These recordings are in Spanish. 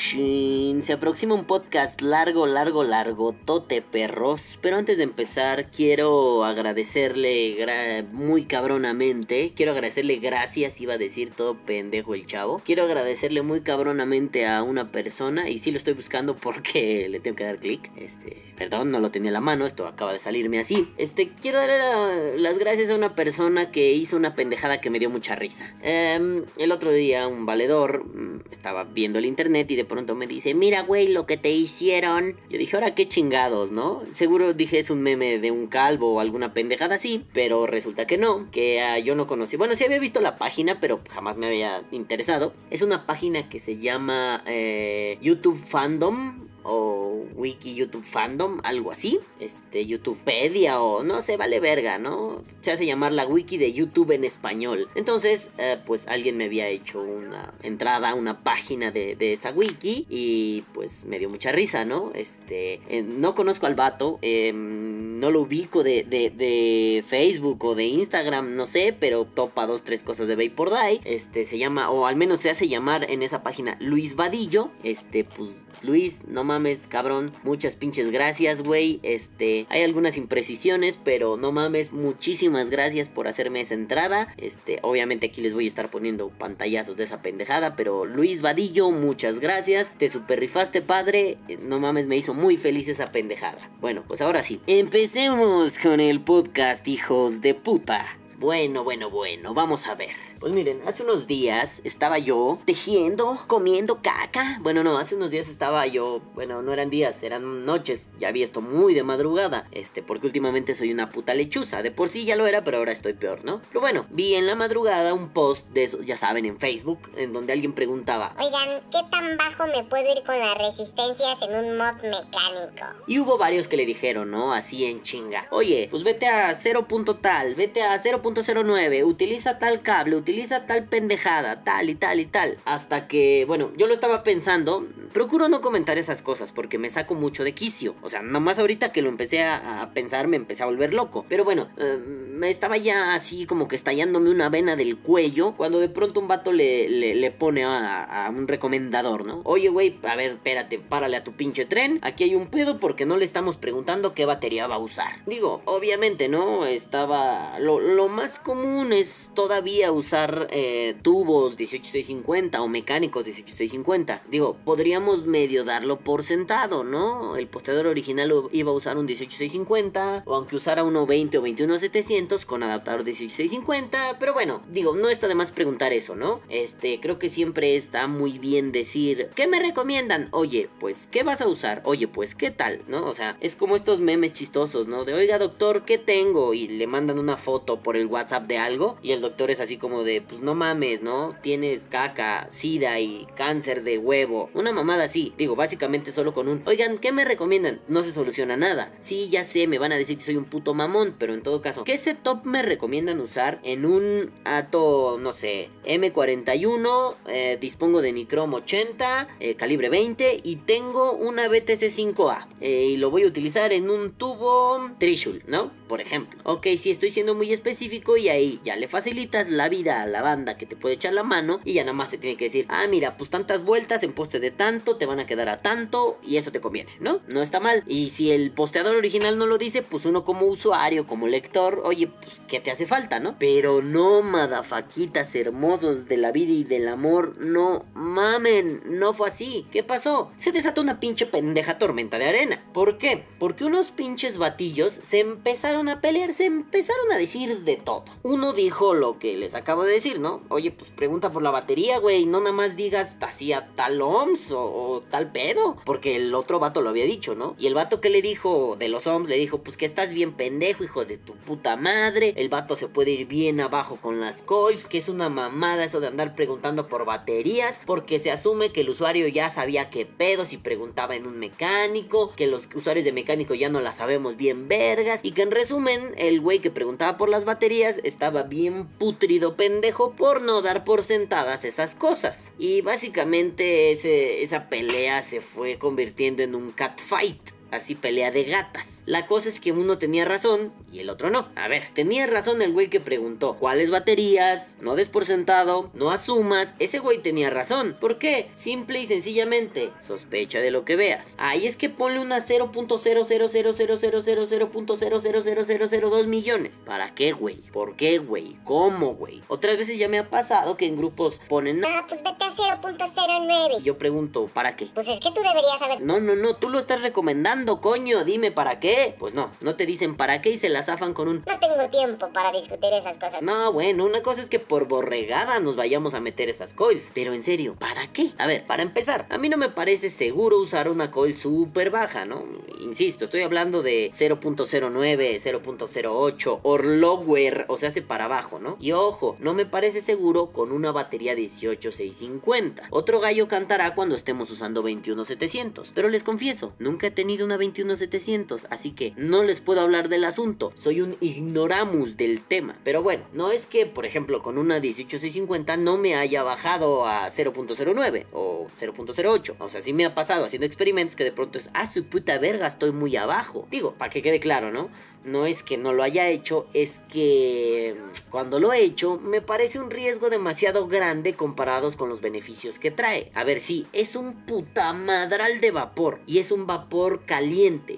Chin, se aproxima un podcast largo, largo, largo, tote perros. Pero antes de empezar, quiero agradecerle muy cabronamente. Quiero agradecerle gracias, iba a decir todo pendejo el chavo. Quiero agradecerle muy cabronamente a una persona. Y sí lo estoy buscando porque le tengo que dar clic. Este, perdón, no lo tenía a la mano. Esto acaba de salirme así. Este, quiero darle las gracias a una persona que hizo una pendejada que me dio mucha risa. Em, el otro día, un valedor mm, estaba viendo el internet y de pronto me dice, mira, güey, lo que te hicieron. Yo dije, ahora qué chingados, ¿no? Seguro dije es un meme de un calvo o alguna pendejada así, pero resulta que no, que ah, yo no conocí. Bueno, sí había visto la página, pero jamás me había interesado. Es una página que se llama eh, YouTube Fandom o Wiki YouTube Fandom, algo así. Este, YouTubepedia o no sé, vale verga, ¿no? Se hace llamar la wiki de YouTube en español. Entonces, eh, pues alguien me había hecho una entrada una página de, esa wiki y pues me dio mucha risa, ¿no? Este, eh, no conozco al vato, em, no lo ubico de, de, Facebook o de Instagram, no sé, pero topa dos, tres cosas de Vapor Die. Este, se llama, o al menos se hace llamar en esa página Luis Vadillo. Este, pues Luis, no mames, cabrón. Muchas pinches gracias, güey. Este, hay algunas imprecisiones, pero no mames, muchísimas gracias por hacerme esa entrada. Este, obviamente aquí les voy a estar poniendo pantallazos de esa pendejada, pero Luis Vadillo, muchas gracias. Te super rifaste, padre. No mames, me hizo muy feliz esa pendejada. Bueno, pues ahora sí. Empecemos con el podcast, hijos de puta. Bueno, bueno, bueno, vamos a ver. Pues miren, hace unos días estaba yo tejiendo, comiendo caca. Bueno, no, hace unos días estaba yo, bueno, no eran días, eran noches. Ya vi esto muy de madrugada. Este, porque últimamente soy una puta lechuza. De por sí ya lo era, pero ahora estoy peor, ¿no? Pero bueno, vi en la madrugada un post de eso, ya saben, en Facebook, en donde alguien preguntaba: Oigan, ¿qué tan bajo me puedo ir con las resistencias en un mod mecánico? Y hubo varios que le dijeron, ¿no? Así en chinga. Oye, pues vete a 0. tal, vete a 0.09, utiliza tal cable, utiliza utiliza tal pendejada, tal y tal y tal. Hasta que, bueno, yo lo estaba pensando, procuro no comentar esas cosas porque me saco mucho de quicio. O sea, nomás ahorita que lo empecé a, pensar me empecé a volver loco. Pero bueno, eh, me estaba ya así como que estallándome una vena del cuello cuando de pronto un vato le, le, pone a, a, un recomendador, ¿no? Oye, güey, a ver, espérate, párale a tu pinche tren. Aquí hay un pedo porque no le estamos preguntando qué batería va a usar. Digo, obviamente, ¿no? Estaba... Lo, lo más común es todavía usar eh, tubos 18650 o mecánicos 18650. Digo, podríamos medio darlo por sentado, ¿no? El posteador original iba a usar un 18650 o aunque usara uno 20 o 21700 con adaptador 18650, pero bueno, digo, no está de más preguntar eso, ¿no? Este, creo que siempre está muy bien decir, ¿qué me recomiendan? Oye, pues, ¿qué vas a usar? Oye, pues, ¿qué tal? ¿No? O sea, es como estos memes chistosos, ¿no? De, oiga, doctor, ¿qué tengo? Y le mandan una foto por el WhatsApp de algo y el doctor es así como de pues no mames, ¿no? Tienes caca, sida y cáncer de huevo. Una mamada así. Digo, básicamente solo con un, oigan, ¿qué me recomiendan? No se soluciona nada. Sí, ya sé, me van a decir que soy un puto mamón, pero en todo caso, ¿qué setup me recomiendan usar en un Ato, no sé, M41? Eh, dispongo de Nicrom 80, eh, calibre 20 y tengo una BTC5A. Eh, y lo voy a utilizar en un tubo Trishul, ¿no? Por ejemplo. Ok, si estoy siendo muy específico y ahí ya le facilitas la vida la banda que te puede echar la mano y ya nada más te tiene que decir, ah, mira, pues tantas vueltas en poste de tanto, te van a quedar a tanto y eso te conviene, ¿no? No está mal. Y si el posteador original no lo dice, pues uno como usuario, como lector, oye, pues ¿qué te hace falta, no? Pero no, madafaquitas hermosos de la vida y del amor, no mamen, no fue así. ¿Qué pasó? Se desató una pinche pendeja tormenta de arena. ¿Por qué? Porque unos pinches batillos se empezaron a pelear, se empezaron a decir de todo. Uno dijo lo que les acabo de decir, ¿no? Oye, pues pregunta por la batería, güey. No nada más digas así a tal OMS o, tal pedo. Porque el otro vato lo había dicho, ¿no? Y el vato que le dijo de los OMS le dijo, pues que estás bien pendejo, hijo de tu puta madre. El vato se puede ir bien abajo con las coils. Que es una mamada eso de andar preguntando por baterías. Porque se asume que el usuario ya sabía qué pedo si preguntaba en un mecánico. Que los usuarios de mecánico ya no la sabemos bien vergas. Y que en resumen, el güey que preguntaba por las baterías estaba bien putrido pendejo por no dar por sentadas esas cosas. Y básicamente esa pelea se fue convirtiendo en un catfight así pelea de gatas. La cosa es que uno tenía razón y el otro no. A ver, tenía razón el güey que preguntó, ¿cuáles baterías? No des por sentado, no asumas. Ese güey tenía razón. ¿Por qué? Simple y sencillamente, sospecha de lo que veas. Ahí es que ponle una 0.0000000.0000002 millones. ¿Para qué, güey? ¿Por qué, güey? ¿Cómo, güey? Otras veces ya me ha pasado que en grupos ponen... Ah, pues vete a 0.09. Y yo pregunto, ¿para qué? Pues es que tú deberías saber. No, no, no, tú lo estás recomendando, coño. Dime para qué. Pues no, no te dicen para qué y se la zafan con un. No tengo tiempo para discutir esas cosas. No, bueno, una cosa es que por borregada nos vayamos a meter esas coils. Pero en serio, ¿para qué? A ver, para empezar, a mí no me parece seguro usar una coil súper baja, ¿no? Insisto, estoy hablando de 0.09, 0.08 or lower, o sea, hace para abajo, ¿no? Y ojo, no me parece seguro con una batería 18650. Otro gallo cantará cuando estemos usando 21700. Pero les confieso, nunca he tenido una 21700, así que no les puedo hablar del asunto. Soy un ignoramus del tema. Pero bueno, no es que, por ejemplo, con una 18650 no me haya bajado a 0.09 o 0.08. O sea, sí me ha pasado haciendo experimentos que de pronto es, ah, su puta verga, estoy muy abajo. Digo, para que quede claro, ¿no? No es que no lo haya hecho, es que mm, cuando lo he hecho me parece un riesgo demasiado grande comparados con los beneficios que trae. A ver, sí, es un puta madral de vapor y es un vapor caliente.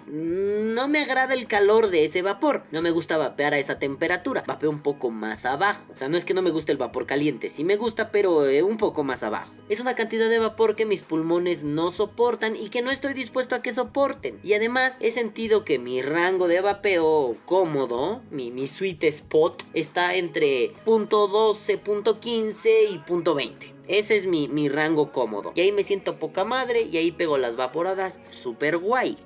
No me agrada el calor de ese vapor, no me gusta vapear a esa temperatura, vapeo un poco más abajo. O sea, no es que no me guste el vapor caliente, sí me gusta, pero eh, un poco más abajo. Es una cantidad de vapor que mis pulmones no soportan y que no estoy dispuesto a que soporten. Y además he sentido que mi rango de vapeo cómodo, mi, mi sweet spot, está entre punto .12, punto .15 y punto .20. Ese es mi, mi rango cómodo. Y ahí me siento poca madre y ahí pego las vaporadas super guay.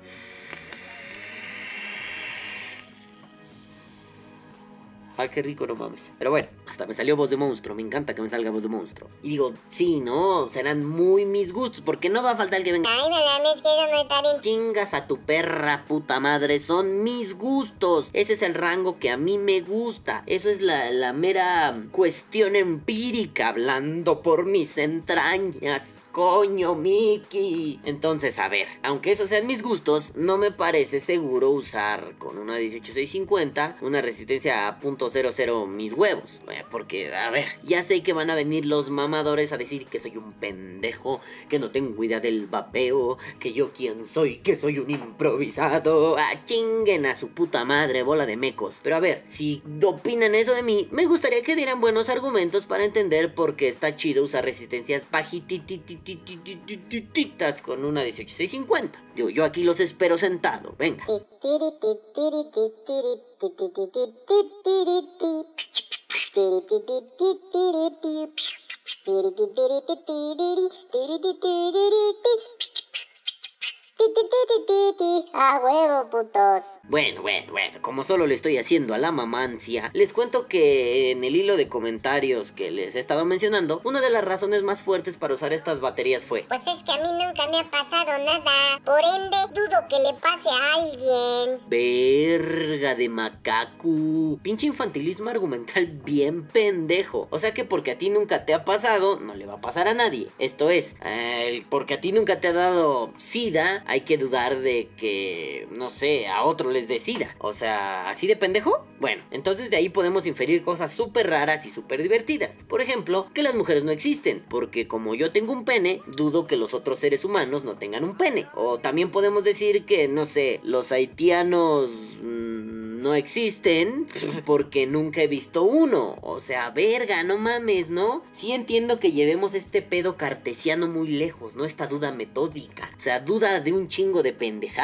Ah, qué rico, no mames. Pero bueno, hasta me salió voz de monstruo. Me encanta que me salga voz de monstruo. Y digo, sí, no, serán muy mis gustos. Porque no va a faltar el que venga. Ay, no mames, que eso no está bien. Chingas a tu perra, puta madre. Son mis gustos. Ese es el rango que a mí me gusta. Eso es la, la mera cuestión empírica. Hablando por mis entrañas. Coño, Mickey. Entonces, a ver, aunque esos sean mis gustos, no me parece seguro usar con una 18650 una resistencia a .00 mis huevos. Eh, Porque, a ver, ya sé que van a venir los mamadores a decir que soy un pendejo, que no tengo idea del vapeo, que yo quién soy, que soy un improvisado. Ah, chinguen a su puta madre, bola de mecos. Pero a ver, si opinan eso de mí, me gustaría que dieran buenos argumentos para entender por qué está chido usar resistencias bajititas con una 18650. Digo, yo aquí los espero sentado, venga. A huevo, putos. Bueno, bueno, bueno, como solo le estoy haciendo a la mamancia, les cuento que en el hilo de comentarios que les he estado mencionando, una de las razones más fuertes para usar estas baterías fue Pues es que a mí nunca me ha pasado nada. Por ende, dudo que le pase a alguien. Verga de macaco. Pinche infantilismo argumental bien pendejo. O sea que porque a ti nunca te ha pasado, no le va a pasar a nadie. Esto es, eh, porque a ti nunca te ha dado sida, hay que dudar de que, no sé, a otro les dé sida. O sea, ¿así de pendejo? Bueno, entonces de ahí podemos inferir cosas súper raras y súper divertidas. Por ejemplo, que las mujeres no existen, porque como yo tengo un pene, dudo que los otros seres humanos no tengan un pene. O también podemos decir que, no sé, los haitianos... mm, no existen porque nunca he visto uno. O sea, verga, no mames, ¿no? Sí entiendo que llevemos este pedo cartesiano muy lejos, ¿no? Esta duda metódica. O sea, duda de un chingo de pendejadas.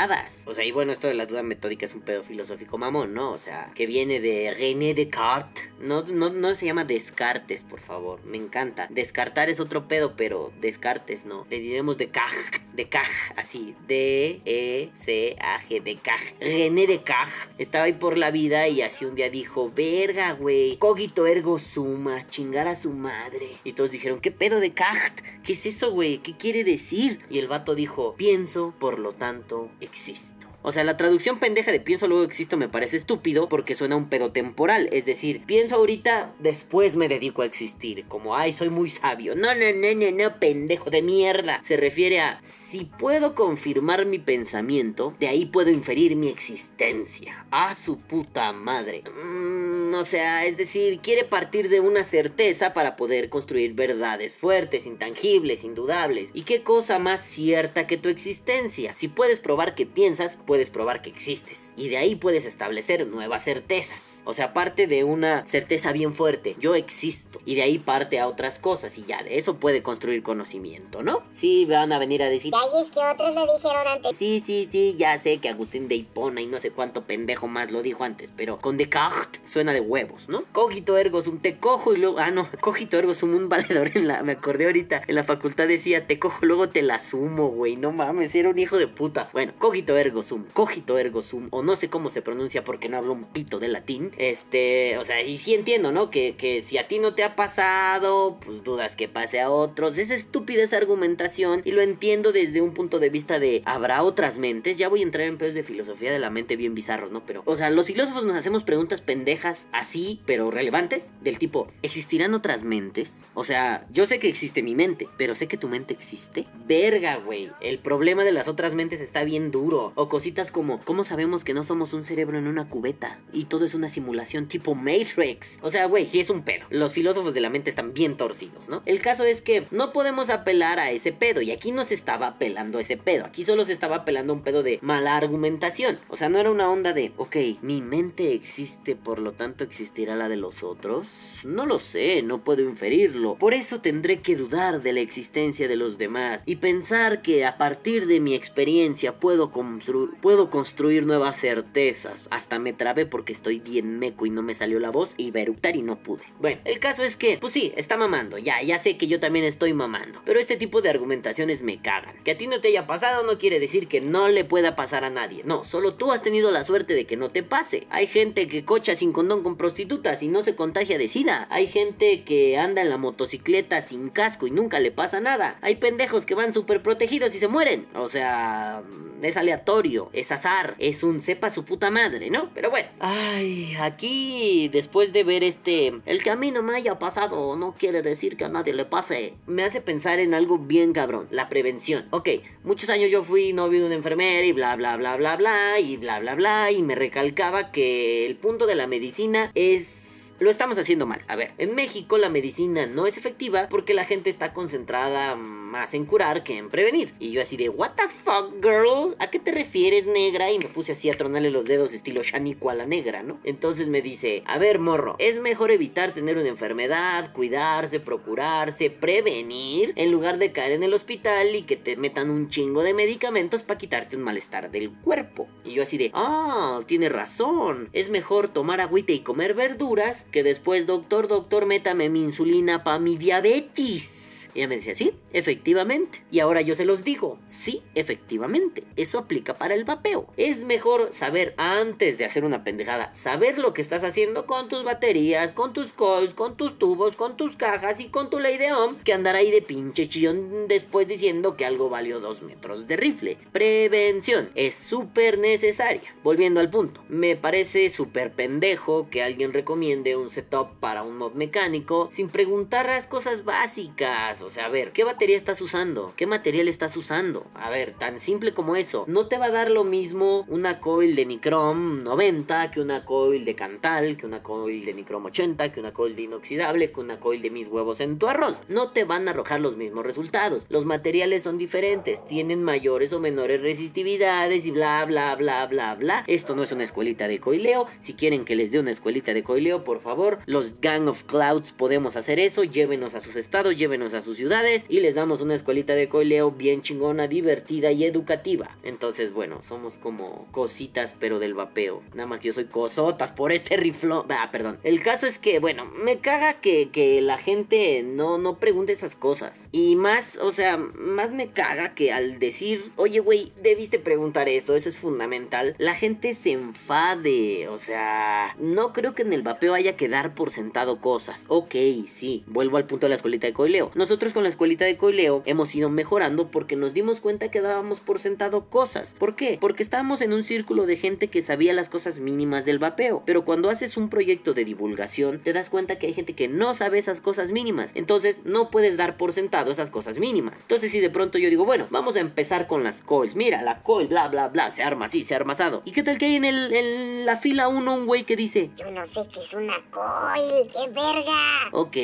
O sea, y bueno, esto de la duda metódica es un pedo filosófico mamón, ¿no? O sea, que viene de René Descartes. No, no, no se llama Descartes, por favor. Me encanta. Descartar es otro pedo, pero Descartes no. Le diremos Descartes. Descartes, así. D-E-C-A-G. Descartes. René Descartes estaba ahí por la vida y así un día dijo, verga, güey, cogito ergo suma, chingar a su madre. Y todos dijeron, ¿qué pedo de Descartes? ¿Qué es eso, güey? ¿Qué quiere decir? Y el vato dijo, pienso, por lo tanto, existo. O sea, la traducción pendeja de pienso luego existo me parece estúpido porque suena un pedo temporal. Es decir, pienso ahorita, después me dedico a existir. Como, ay, soy muy sabio. No, no, no, no, no, pendejo de mierda. Se refiere a si puedo confirmar mi pensamiento, de ahí puedo inferir mi existencia. A su puta madre. Mm, o sea, es decir, quiere partir de una certeza para poder construir verdades fuertes, intangibles, indudables. ¿Y qué cosa más cierta que tu existencia? Si puedes probar que piensas, probar que existes. Y de ahí puedes establecer nuevas certezas. O sea, parte de una certeza bien fuerte. Yo existo. Y de ahí parte a otras cosas. Y ya de eso puede construir conocimiento, ¿no? Sí, van a venir a decir. De ahí es que otros lo dijeron antes. Sí, sí, sí, ya sé que Agustín de Hipona y no sé cuánto pendejo más lo dijo antes, pero con Descartes suena de huevos, ¿no? Cogito ergo sum, te cojo y luego. Ah, no, cogito ergo sum, un valedor en la. Me acordé ahorita, en la facultad decía, te cojo, luego te la sumo, güey. No mames, era un hijo de puta. Bueno, cogito ergo sum, cogito ergo sum, o no sé cómo se pronuncia porque no hablo un pito de latín. Este, o sea, y sí entiendo, ¿no? Que, que si a ti no te ha pasado, pues dudas que pase a otros. Es estúpida esa argumentación y lo entiendo desde un punto de vista de habrá otras mentes. Ya voy a entrar en pedos de filosofía de la mente bien bizarros, ¿no? Pero, o sea, los filósofos nos hacemos preguntas pendejas así, pero relevantes, del tipo, ¿existirán otras mentes? O sea, yo sé que existe mi mente, pero sé que tu mente existe. Verga, güey. El problema de las otras mentes está bien duro. O cositas como, ¿cómo sabemos que no somos un cerebro en una cubeta? Y todo es una simulación tipo Matrix. O sea, güey, sí es un pedo. Los filósofos de la mente están bien torcidos, ¿no? El caso es que no podemos apelar a ese pedo. Y aquí no se estaba apelando a ese pedo. Aquí solo se estaba apelando a un pedo de mala argumentación. O sea, no era una onda de, ok, mi mente existe, por lo tanto existirá la de los otros. No lo sé, no puedo inferirlo. Por eso tendré que dudar de la existencia de los demás y pensar que a partir de mi experiencia puedo, constru- puedo construir nuevas certezas. Hasta me trabé porque estoy bien meco y no me salió la voz y iba a eructar y no pude. Bueno, el caso es que, pues sí, está mamando, ya, ya sé que yo también estoy mamando. Pero este tipo de argumentaciones me cagan. Que a ti no te haya pasado no quiere decir que no le pueda pasar a nadie. No, solo tú has tenido la suerte de que no te pase. Hay gente que cocha sin condón con prostitutas y no se contagia de sida. Hay gente que anda en la motocicleta sin casco y nunca le pasa nada. Hay pendejos que van súper protegidos y se mueren. O sea, es aleatorio, es azar, es un sepa su puta madre, ¿no? Pero bueno. Ay, aquí después de ver este... El que me haya pasado no quiere decir que a nadie le pase. Me hace pensar en algo bien cabrón, la prevención. Ok, muchos años yo fui novio de una enfermera y bla bla bla bla bla y bla bla bla y me recalcaba que el punto de la medicina es lo estamos haciendo mal. A ver, en México la medicina no es efectiva porque la gente está concentrada más en curar que en prevenir. Y yo así de, what the fuck, girl? ¿A qué te refieres, negra? Y me puse así a tronarle los dedos estilo Shanico a la negra, ¿no? Entonces me dice, a ver, morro, es mejor evitar tener una enfermedad, cuidarse, procurarse, prevenir, en lugar de caer en el hospital y que te metan un chingo de medicamentos para quitarte un malestar del cuerpo. Y yo así de, ah, tiene razón. Es mejor tomar agüita y comer verduras que después, doctor, doctor, métame mi insulina para mi diabetes. Ella me decía, sí, efectivamente. Y ahora yo se los digo, sí, efectivamente. Eso aplica para el vapeo. Es mejor saber antes de hacer una pendejada, saber lo que estás haciendo con tus baterías, con tus coils, con tus tubos, con tus cajas y con tu ley de ohm, que andar ahí de pinche chillón después diciendo que algo valió dos metros de rifle. Prevención es súper necesaria. Volviendo al punto, me parece súper pendejo que alguien recomiende un setup para un mod mecánico sin preguntar las cosas básicas. O sea, a ver, ¿qué batería estás usando? ¿Qué material estás usando? A ver, tan simple como eso. No te va a dar lo mismo una coil de Nicrom 90 que una coil de Cantal, que una coil de Nicrom 80, que una coil de inoxidable, que una coil de mis huevos en tu arroz. No te van a arrojar los mismos resultados. Los materiales son diferentes, tienen mayores o menores resistividades y bla, bla, bla, bla, bla. Esto no es una escuelita de coileo. Si quieren que les dé una escuelita de coileo, por favor, los Gang of Clouds podemos hacer eso. Llévenos a sus estados, llévenos a sus ciudades y les damos una escuelita de coileo bien chingona, divertida y educativa. Entonces, bueno, somos como cositas, pero del vapeo. Nada más que yo soy cosotas por este riflón. Ah, perdón. El caso es que, bueno, me caga que, que la gente no, no pregunte esas cosas. Y más, o sea, más me caga que al decir, oye, güey, debiste preguntar eso, eso es fundamental, la gente se enfade. O sea, no creo que en el vapeo haya que dar por sentado cosas. Ok, sí, vuelvo al punto de la escuelita de coileo. Nosotros nosotros con la escuelita de coileo hemos ido mejorando porque nos dimos cuenta que dábamos por sentado cosas. ¿Por qué? Porque estábamos en un círculo de gente que sabía las cosas mínimas del vapeo. Pero cuando haces un proyecto de divulgación, te das cuenta que hay gente que no sabe esas cosas mínimas. Entonces no puedes dar por sentado esas cosas mínimas. Entonces si de pronto yo digo, bueno, vamos a empezar con las coils. Mira, la coil, bla, bla, bla, se arma así, se ha armasado. ¿Y qué tal que hay en, la fila uno un güey que dice? Yo no sé qué es una coil, qué verga. Ok,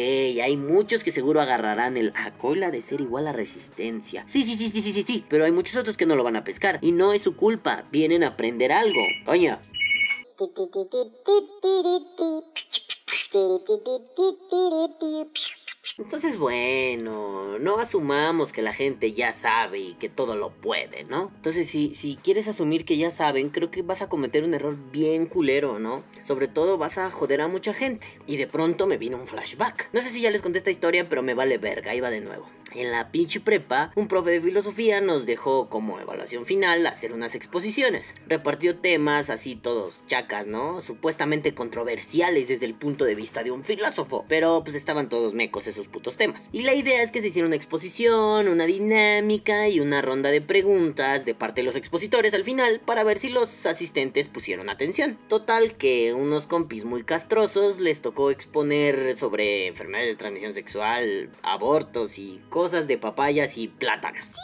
hay muchos que seguro agarrarán el a coil ha de ser igual a resistencia. Sí, sí, sí, sí, sí, sí, sí. Pero hay muchos otros que no lo van a pescar. Y no es su culpa. Vienen a aprender algo. Coño. Entonces, bueno, no asumamos que la gente ya sabe y que todo lo puede, ¿no? Entonces, si, si quieres asumir que ya saben, creo que vas a cometer un error bien culero, ¿no? Sobre todo vas a joder a mucha gente. Y de pronto me vino un flashback. No sé si ya les conté esta historia, pero me vale verga, ahí va de nuevo. En la pinche prepa, un profe de filosofía nos dejó como evaluación final hacer unas exposiciones. Repartió temas así todos chacas, ¿no? Supuestamente controversiales desde el punto de vista de un filósofo. Pero pues estaban todos mecos esos putos temas. Y la idea es que se hiciera una exposición, una dinámica y una ronda de preguntas de parte de los expositores al final para ver si los asistentes pusieron atención. Total que unos compis muy castrosos les tocó exponer sobre enfermedades de transmisión sexual, abortos y cosas de papayas y plátanos.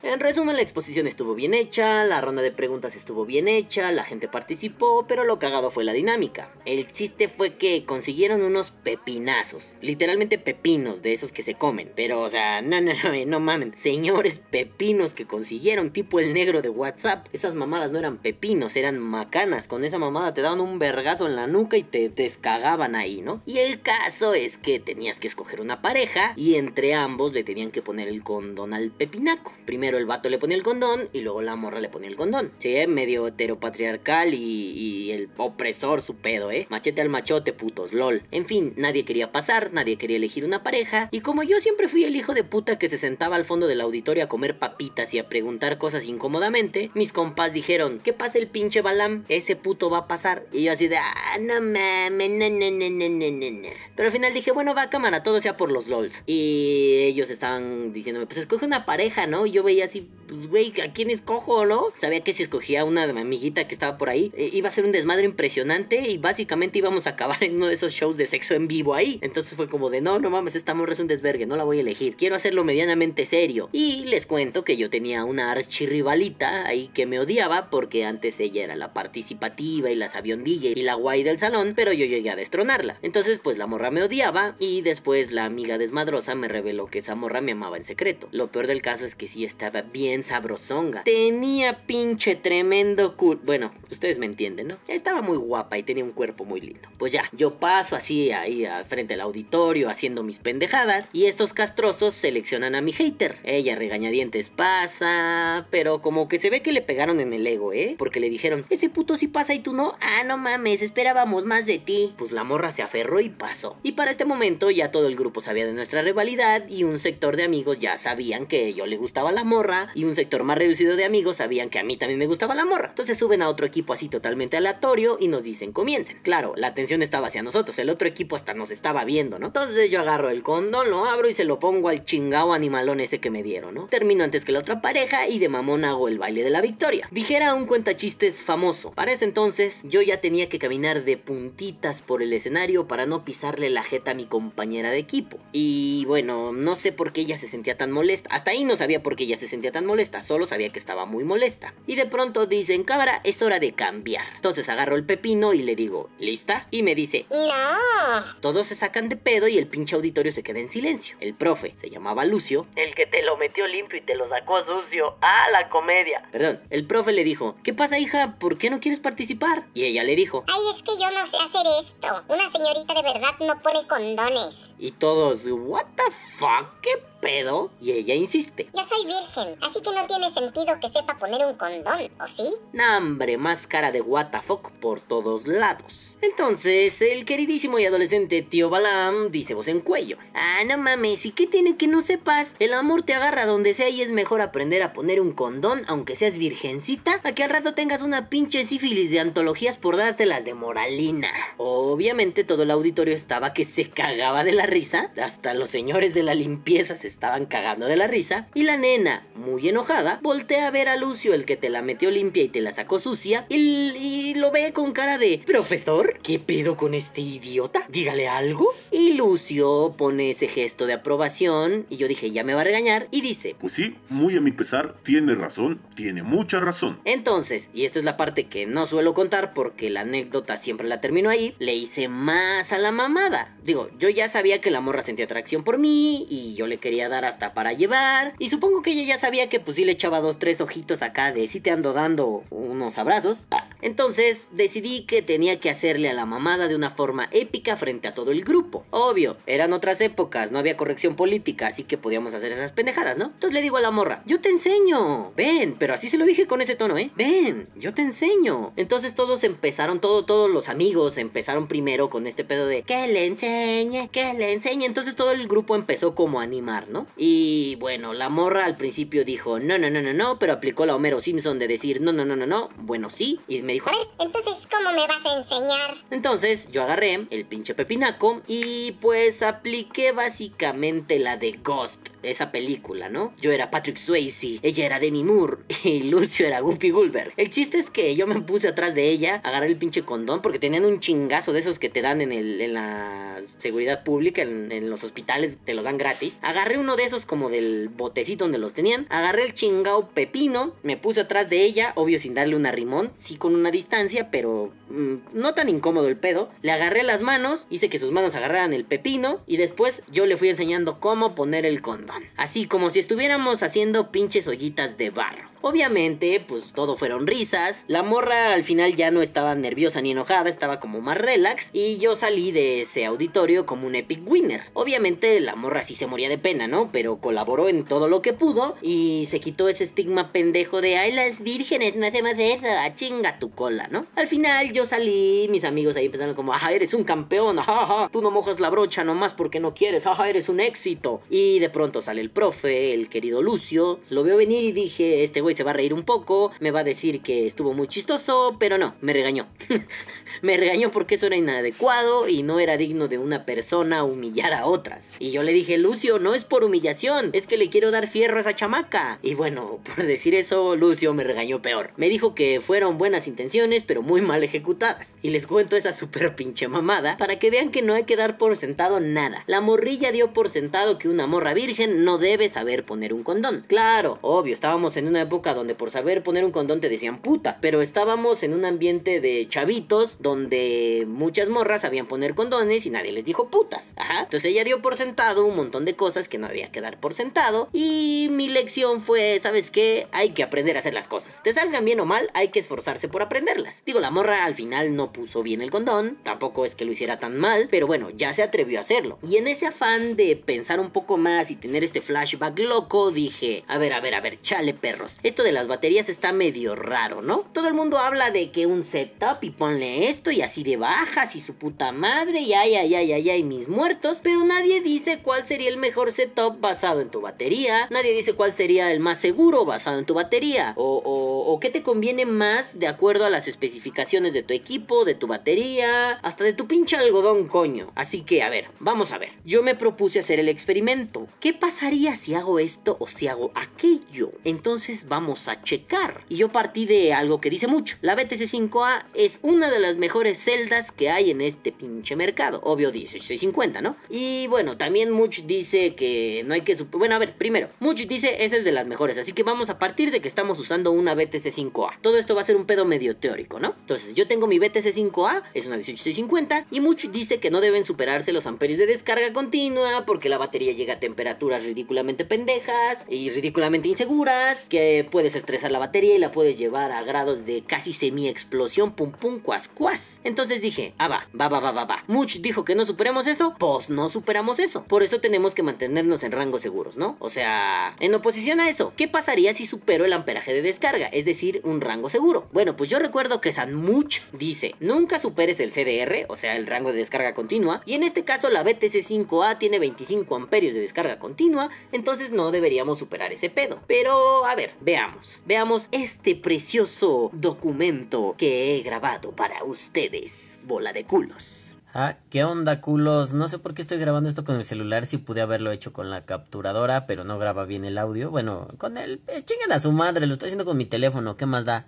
En resumen, la exposición estuvo bien hecha, la ronda de preguntas estuvo bien hecha, la gente participó, pero lo cagado fue la dinámica. El chiste fue que consiguieron unos pepinazos, literalmente pepinos de esos que se comen. Pero, o sea, no, no, no, no mamen, señores pepinos que consiguieron, tipo el negro de WhatsApp. Esas mamadas no eran pepinos, eran macanas. Con esa mamada te daban un vergazo en la nuca y te descagaban ahí, ¿no? Y el caso es que tenías que escoger una pareja y entre ambos le tenían que poner el condón al pepinaco. Primero el vato le ponía el condón y luego la morra le ponía el condón. Sí, medio heteropatriarcal y, y el opresor su pedo, ¿eh? Machete al machote, putos, lol. En fin, nadie quería pasar, nadie quería elegir una pareja. Y como yo siempre fui el hijo de puta que se sentaba al fondo del auditorio a comer papitas y a preguntar cosas incómodamente, mis compas dijeron, ¿qué pasa el pinche Balam? Ese puto va a pasar. Y yo así de, ah, no mames, no, no, no, no, no, no. Pero al final dije, bueno, va cámara, todo sea por los LOLs. Y ellos estaban diciéndome, pues escoge una pareja, ¿no? Y yo veía así, pues güey, ¿a quién escojo, no? Sabía que si escogía una de mi amiguita que estaba por ahí, eh, iba a ser un desmadre impresionante y básicamente íbamos a acabar en uno de esos shows de sexo en vivo ahí. Entonces fue como de, no, no mames, esta morra es un desvergue, no la voy a elegir. Quiero hacerlo medianamente serio. Y les cuento que yo tenía una archirrivalita ahí que me odiaba porque antes ella era la participativa y la sabiondilla y la guay del salón, pero yo llegué a destronarla. Entonces, pues la morra me odiaba y después la amiga desmadrosa me reveló que esa morra me amaba en secreto. Lo peor del caso es que sí bien sabrosonga. Tenía pinche tremendo cool. Bueno, ustedes me entienden, ¿no? Estaba muy guapa y tenía un cuerpo muy lindo. Pues ya, yo paso así ahí al frente del auditorio haciendo mis pendejadas y estos castrosos seleccionan a mi hater. Ella regañadientes pasa, pero como que se ve que le pegaron en el ego, ¿eh? Porque le dijeron, ese puto sí pasa y tú no. Ah, no mames, esperábamos más de ti. Pues la morra se aferró y pasó. Y para este momento ya todo el grupo sabía de nuestra rivalidad y un sector de amigos ya sabían que yo le gustaba la morra y un sector más reducido de amigos sabían que a mí también me gustaba la morra. Entonces suben a otro equipo así totalmente aleatorio y nos dicen comiencen. Claro, la atención estaba hacia nosotros, el otro equipo hasta nos estaba viendo, ¿no? Entonces yo agarro el condón, lo abro y se lo pongo al chingao animalón ese que me dieron, ¿no? Termino antes que la otra pareja y de mamón hago el baile de la victoria. Dijera un cuentachistes famoso. Para ese entonces yo ya tenía que caminar de puntitas por el escenario para no pisarle la jeta a mi compañera de equipo. Y bueno, no sé por qué ella se sentía tan molesta. Hasta ahí no sabía por qué ella se sentía tan molesta, solo sabía que estaba muy molesta. Y de pronto dicen, cámara, es hora de cambiar. Entonces agarro el pepino y le digo, ¿lista? Y me dice, No. todos se sacan de pedo y el pinche auditorio se queda en silencio. El profe se llamaba Lucio. El que te lo metió limpio y te lo sacó sucio. ¡Ah, la comedia! Perdón, el profe le dijo, ¿qué pasa hija? ¿Por qué no quieres participar? Y ella le dijo, Ay, es que yo no sé hacer esto. Una señorita de verdad no pone condones. Y todos, ¿What the fuck? ¿Qué pedo? Y ella insiste. Yo soy virgen, así que no tiene sentido que sepa poner un condón, ¿o sí? Nambre, más cara de what the fuck por todos lados. Entonces, el queridísimo y adolescente tío Balam dice voz en cuello. Ah, no mames, ¿y qué tiene que no sepas? El amor te agarra donde sea y es mejor aprender a poner un condón, aunque seas virgencita, a que al rato tengas una pinche sífilis de antologías por dártelas de moralina. Obviamente todo el auditorio estaba que se cagaba de la risa, hasta los señores de la limpieza se estaban cagando de la risa, y la nena, muy enojada, voltea a ver a Lucio, el que te la metió limpia y te la sacó sucia, y, y lo ve con cara de, profesor, ¿qué pedo con este idiota? Dígale algo. Y Lucio pone ese gesto de aprobación, y yo dije, ya me va a regañar, y dice, Pues sí, muy a mi pesar, tiene razón, tiene mucha razón. Entonces, y esta es la parte que no suelo contar porque la anécdota siempre la termino ahí, le hice más a la mamada. Digo, yo ya sabía que la morra sentía atracción por mí y yo le quería dar hasta para llevar. Y supongo que ella ya sabía que pues sí le echaba dos, tres ojitos acá de si te ando dando unos abrazos. Entonces decidí que tenía que hacerle a la mamada de una forma épica frente a todo el grupo. Obvio, eran otras épocas, no había corrección política, así que podíamos hacer esas pendejadas, ¿no? Entonces le digo a la morra, yo te enseño, ven, pero así se lo dije con ese tono, ¿eh? Ven, yo te enseño. Entonces todos empezaron, todo, todos los amigos empezaron primero con este pedo de que le enseñe, que le enseñe. Entonces todo el grupo empezó como a animar, ¿no? Y bueno, la morra al principio dijo, no, no, no, no, no, pero aplicó la Homero Simpson de decir, no, no, no, no, no, bueno, sí. Y me dijo, A ver, entonces, ¿cómo me vas a enseñar? entonces yo agarré el pinche pepinaco y pues apliqué básicamente la de Ghost, esa película, ¿no? Yo era Patrick Swayze, ella era Demi Moore y Lucio era Guppy Gulberg. El chiste es que yo me puse atrás de ella, agarré el pinche condón porque tenían un chingazo de esos que te dan en, el, en la seguridad pública, en, en los hospitales te los dan gratis. Agarré uno de esos como del botecito donde los tenían, agarré el chingao pepino, me puse atrás de ella, obvio sin darle una rimón, sí con una distancia, pero mm, no tan incómodo el pedo. Le agarré las manos, hice que sus manos agarraran el pepino y después yo le fui enseñando cómo poner el condón. Así como si estuviéramos haciendo pinches ollitas de barro. Obviamente, pues todo fueron risas. La morra al final ya no estaba nerviosa ni enojada, estaba como más relax. Y yo salí de ese auditorio como un epic winner. Obviamente la morra sí se moría de pena, ¿no? Pero colaboró en todo lo que pudo y se quitó ese estigma pendejo de, ay, las vírgenes, no hacemos eso, a chinga tu cola, ¿no? Al final yo salí, mis amigos ahí empezaron como, ajá, eres un campeón, ajá, ajá, tú no mojas la brocha nomás porque no quieres, ajá, eres un éxito. Y de pronto sale el profe, el querido Lucio, lo veo venir y dije, este güey se va a reír un poco, me va a decir que estuvo muy chistoso, pero no, me regañó. me regañó porque eso era inadecuado y no era digno de una persona humillar a otras. Y yo le dije, Lucio, no es por humillación, es que le quiero dar fierro a esa chamaca. Y bueno, por decir eso, Lucio me regañó peor. Me dijo que fueron buenas intenciones, pero muy mal ejecutadas. Y les cuento esa super pinche mamada para que vean que no hay que dar por sentado nada. La morrilla dio por sentado que una morra virgen no debe saber poner un condón. Claro, obvio, estábamos en una época donde por saber poner un condón te decían puta, pero estábamos en un ambiente de chavitos donde muchas morras sabían poner condones y nadie les dijo putas. Ajá. Entonces ella dio por sentado un montón de cosas que no había que dar por sentado y mi lección fue, ¿sabes qué? Hay que aprender a hacer las cosas. Te salgan bien o mal, hay que esforzarse por aprenderlas. Digo, la morra al final no puso bien el condón, tampoco es que lo hiciera tan mal, pero bueno, ya se atrevió a hacerlo. Y en ese afán de pensar un poco más y tener este flashback loco, dije, a ver, a ver, a ver, chale perros. Esto de las baterías está medio raro, ¿no? Todo el mundo habla de que un setup y ponle esto y así de bajas y su puta madre y ay, ay, ay, ay, ay, mis muertos, pero nadie dice cuál sería el mejor setup basado en tu batería, nadie dice cuál sería el más seguro basado en tu batería, o, o, qué te conviene más de acuerdo a las especificaciones de tu equipo, de tu batería, hasta de tu pinche algodón, coño. Así que, a ver, vamos a ver. Yo me propuse hacer el experimento. ¿Qué pasaría si hago esto o si hago aquello? Entonces vamos a checar. Y yo partí de algo que dice mucho. La BTC5A es una de las mejores celdas que hay en este pinche mercado. Obvio 18650, ¿no? Y bueno, también Much dice que no hay que... Bueno, a ver, primero, Much dice esa es de las mejores. Así que vamos a partir de que estamos usando una BTC5A. Todo esto va a ser un pedo medio teórico, ¿no? Entonces, yo tengo mi BTC5A, es una 18650, y Much dice que no deben superarse los amperios de descarga continua porque la batería llega a temperaturas ridículamente pendejas y ridículamente inseguras, que puedes estresar la batería y la puedes llevar a grados de casi semi-explosión, pum pum, cuas cuas. Entonces dije, ah va, va, va, va, va, va. Much dijo que no superemos eso, pues no superamos eso. Por eso tenemos que mantenernos en rangos seguros, ¿no? O sea, en oposición a eso, ¿qué pasaría si supero el amperaje de descarga? Es decir, un rango seguro. Bueno, pues yo recuerdo que San Much dice, nunca superes el CDR, o sea, el rango de descarga continua, y en este caso la BTC 5A tiene 25 amperios de descarga continua, entonces no deberíamos superar ese pedo. Pero, a ver, veamos, veamos este precioso documento que he grabado para ustedes, bola de culos. Ah, ¿qué onda, culos? No sé por qué estoy grabando esto con el celular si pude haberlo hecho con la capturadora, pero no graba bien el audio. Bueno, con el... Eh, chinguen a su madre, lo estoy haciendo con mi teléfono, ¿qué más da?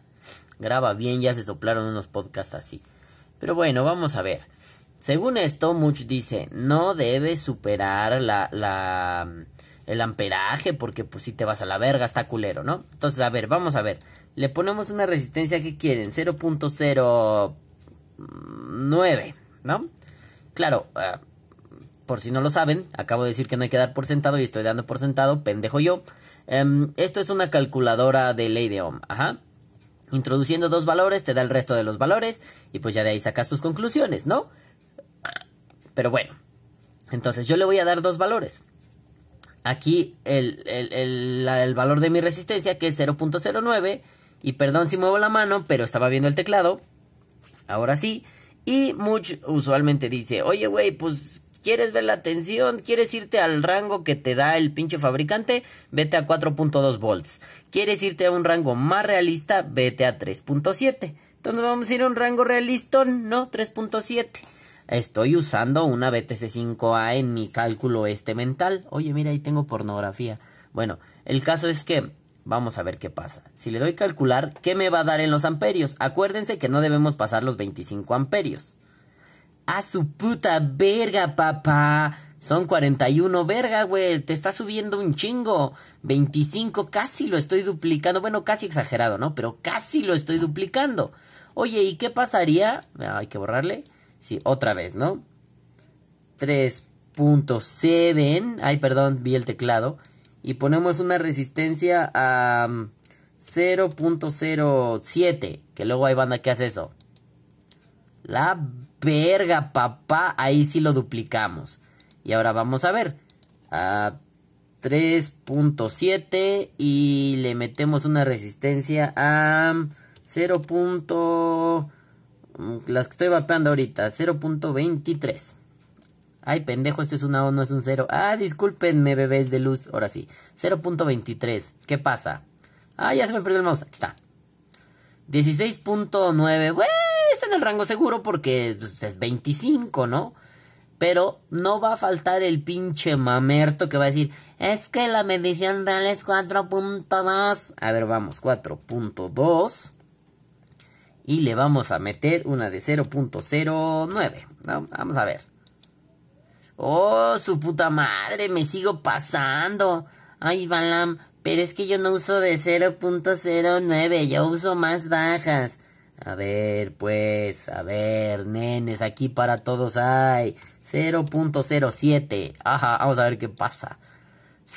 Graba bien, ya se soplaron unos podcasts así. Pero bueno, vamos a ver. Según esto, Much dice, no debes superar la, la, el amperaje porque pues si te vas a la verga está culero, ¿no? Entonces, a ver, vamos a ver. Le ponemos una resistencia que quieren, 0.09. ¿no? Claro, eh, por si no lo saben, acabo de decir que no hay que dar por sentado y estoy dando por sentado, pendejo yo. Em, esto es una calculadora de ley de Ohm, ajá. Introduciendo dos valores te da el resto de los valores y pues ya de ahí sacas tus conclusiones, ¿no? Pero bueno, entonces yo le voy a dar dos valores. Aquí el, el, el valor de mi resistencia que es 0.09 y perdón si muevo la mano, pero estaba viendo el teclado. Ahora sí, y Much usualmente dice, oye, güey, pues ¿Quieres ver la tensión? ¿Quieres irte al rango que te da el pinche fabricante? Vete a 4.2 volts. ¿Quieres irte a un rango más realista? Vete a 3.7. Entonces vamos a ir a un rango realista, ¿no? 3.7. Estoy usando una BTC5A en mi cálculo este mental. Oye, mira, ahí tengo pornografía. Bueno, el caso es que Vamos a ver qué pasa. Si le doy calcular, ¿qué me va a dar en los amperios? Acuérdense que no debemos pasar los 25 amperios. ¡A su puta verga, papá! Son 41, verga, güey, te está subiendo un chingo. 25, casi lo estoy duplicando. Bueno, casi exagerado, ¿no? Pero casi lo estoy duplicando. Oye, ¿y qué pasaría? Hay que borrarle. Sí, otra vez, ¿no? 3.7. Ay, perdón, vi el teclado y ponemos una resistencia a 0.07, mm, que luego hay banda que hace eso. La verga, papá, ahí sí lo duplicamos. Y ahora vamos a ver. A 3.7 y le metemos una resistencia a 0. Mm, las que estoy vapeando ahorita, 0.23. Ay, pendejo, esto es una O, no es un cero. Ah, discúlpenme, bebés de luz. Ahora sí. 0.23. ¿Qué pasa? Ah, ya se me perdió el mouse. Aquí está. 16.9. Bueno, está en el rango seguro porque pues, es 25, ¿no? Pero no va a faltar el pinche mamerto que va a decir, es que la medición real es 4.2. A ver, vamos, 4.2. Y le vamos a meter una de 0.09. Vamos a ver. Oh, su puta madre, me sigo pasando. Ay, Balam, pero es que yo no uso de 0.09, yo uso más bajas. A ver, pues, a ver, nenes, aquí para todos hay 0.07. Ajá, vamos a ver qué pasa.